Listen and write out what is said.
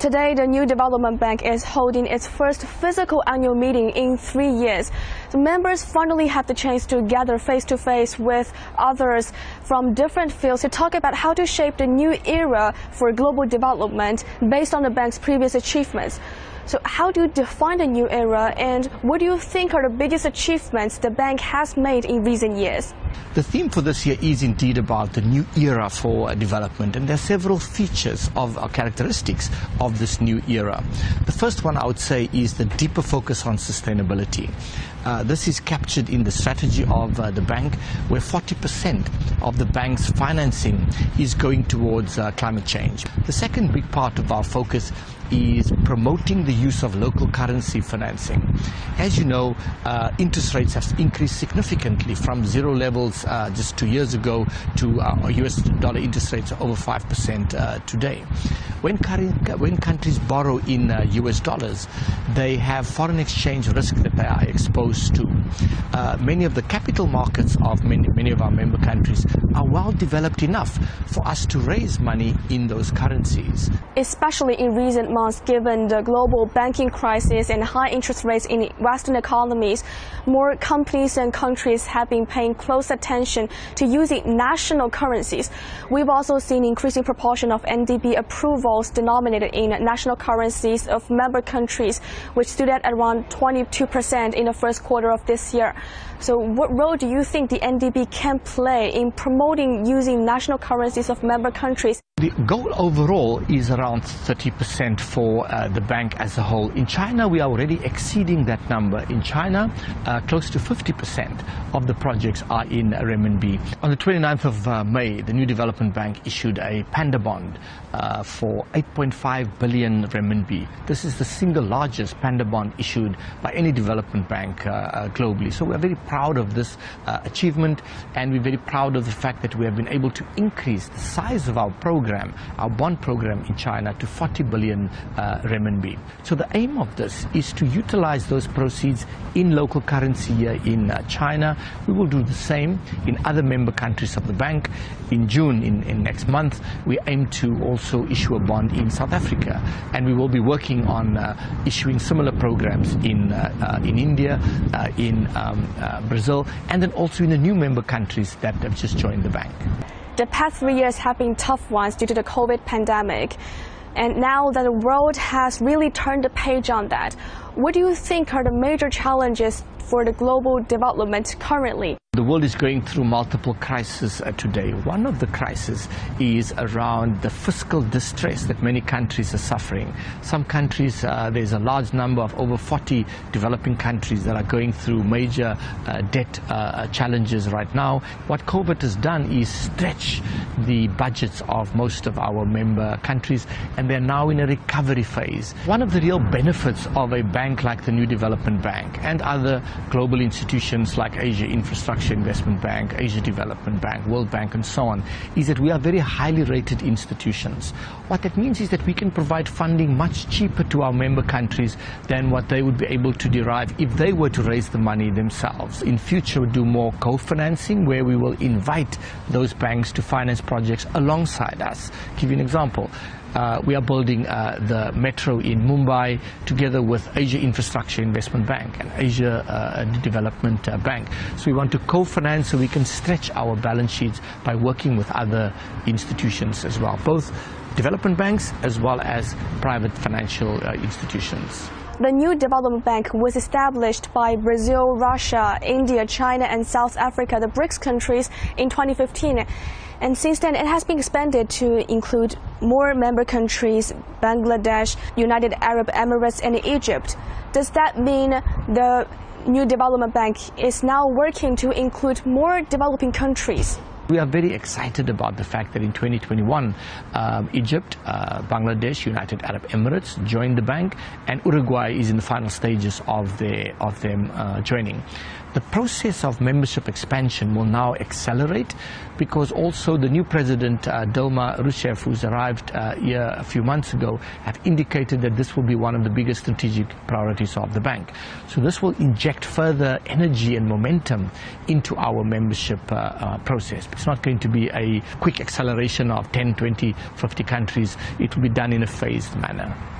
Today, the New Development Bank is holding its first physical annual meeting in three years. The members finally had the chance to gather face to face with others from different fields to talk about how to shape the new era for global development based on the bank's previous achievements. So how do you define the new era and what do you think are the biggest achievements the bank has made in recent years? The theme for this year is indeed about the new era for development and there are several features of uh, characteristics of this new era. The first one I would say is the deeper focus on sustainability. Uh, this is captured in the strategy of uh, the bank where 40% of the bank's financing is going towards uh, climate change. The second big part of our focus is promoting the use of local currency financing. As you know, uh, interest rates have increased significantly from zero levels uh, just two years ago to uh, US dollar interest rates over 5% uh, today. When, when, countries borrow in US uh, dollars, they have foreign exchange risk that they are exposed to. Uh, many of the capital markets of many, many of our member countries are well developed enough for us to raise money in those currencies. Especially in recent months, given the global banking crisis and high interest rates in Western economies, more companies and countries have been paying close attention to using national currencies. We've also seen increasing proportion of NDB approvals denominated in national currencies of member countries, which stood at around 22% in the first quarter of this year. So what role do you think the NDB can play in promoting using national currencies of member countries? The goal overall is around 30% for uh, the bank as a whole. In China, we are already exceeding that number. In China, uh, close to 50% of the projects are in renminbi. On the 29th of uh, May, the New Development Bank issued a panda bond uh, for 8.5 billion renminbi. This is the single largest panda bond issued by any development bank uh, uh, globally. So we're very proud of this achievement and we're very proud of the fact that we have been able to increase the size of our program program, our bond program in China to 40 billion uh, renminbi. So the aim of this is to utilize those proceeds in local currency here in uh, China. We will do the same in other member countries of the bank. In June, in, in next month, we aim to also issue a bond in South Africa. And we will be working on uh, issuing similar programs in, uh, uh, in India, uh, in um, Brazil, and then also in the new member countries that have just joined the bank. The past three years have been tough ones due to the COVID pandemic. And now that the world has really turned the page on that, what do you think are the major challenges for the global development currently? The world is going through multiple crises uh, today. One of the crises is around the fiscal distress that many countries are suffering. Some countries, uh, there's a large number of over 40 developing countries that are going through major uh, debt uh, challenges right now. What COVID has done is stretch the budgets of most of our member countries and they're now in a recovery phase. One of the real benefits of a bank like the New Development Bank and other global institutions like Asia Infrastructure Infrastructure Investment Bank, Asia Development Bank, World Bank and so on, is that we are very highly rated institutions. What that means is that we can provide funding much cheaper to our member countries than what they would be able to derive if they were to raise the money themselves. In future, we'll do more co-financing where we will invite those banks to finance projects alongside us. I'll give you an example uh, we are building uh, the metro in Mumbai together with Asia Infrastructure Investment Bank and Asia uh, Development uh, Bank. So we want to co-finance so we can stretch our balance sheets by working with other institutions as well, both development banks as well as private financial uh, institutions. The new development bank was established by Brazil, Russia, India, China, and South Africa, the BRICS countries, in 2015. And since then, it has been expanded to include more member countries, Bangladesh, United Arab Emirates, and Egypt. Does that mean the new development bank is now working to include more developing countries? We are very excited about the fact that in 2021, um, Egypt, uh, Bangladesh, United Arab Emirates joined the bank, and Uruguay is in the final stages of, their, of them uh, joining. The process of membership expansion will now accelerate because also the new president, uh, Dilma Rousseff, who's arrived uh, here a few months ago, have indicated that this will be one of the biggest strategic priorities of the bank. So this will inject further energy and momentum into our membership uh, uh, process. It's not going to be a quick acceleration of 10, 20, 50 countries. It will be done in a phased manner.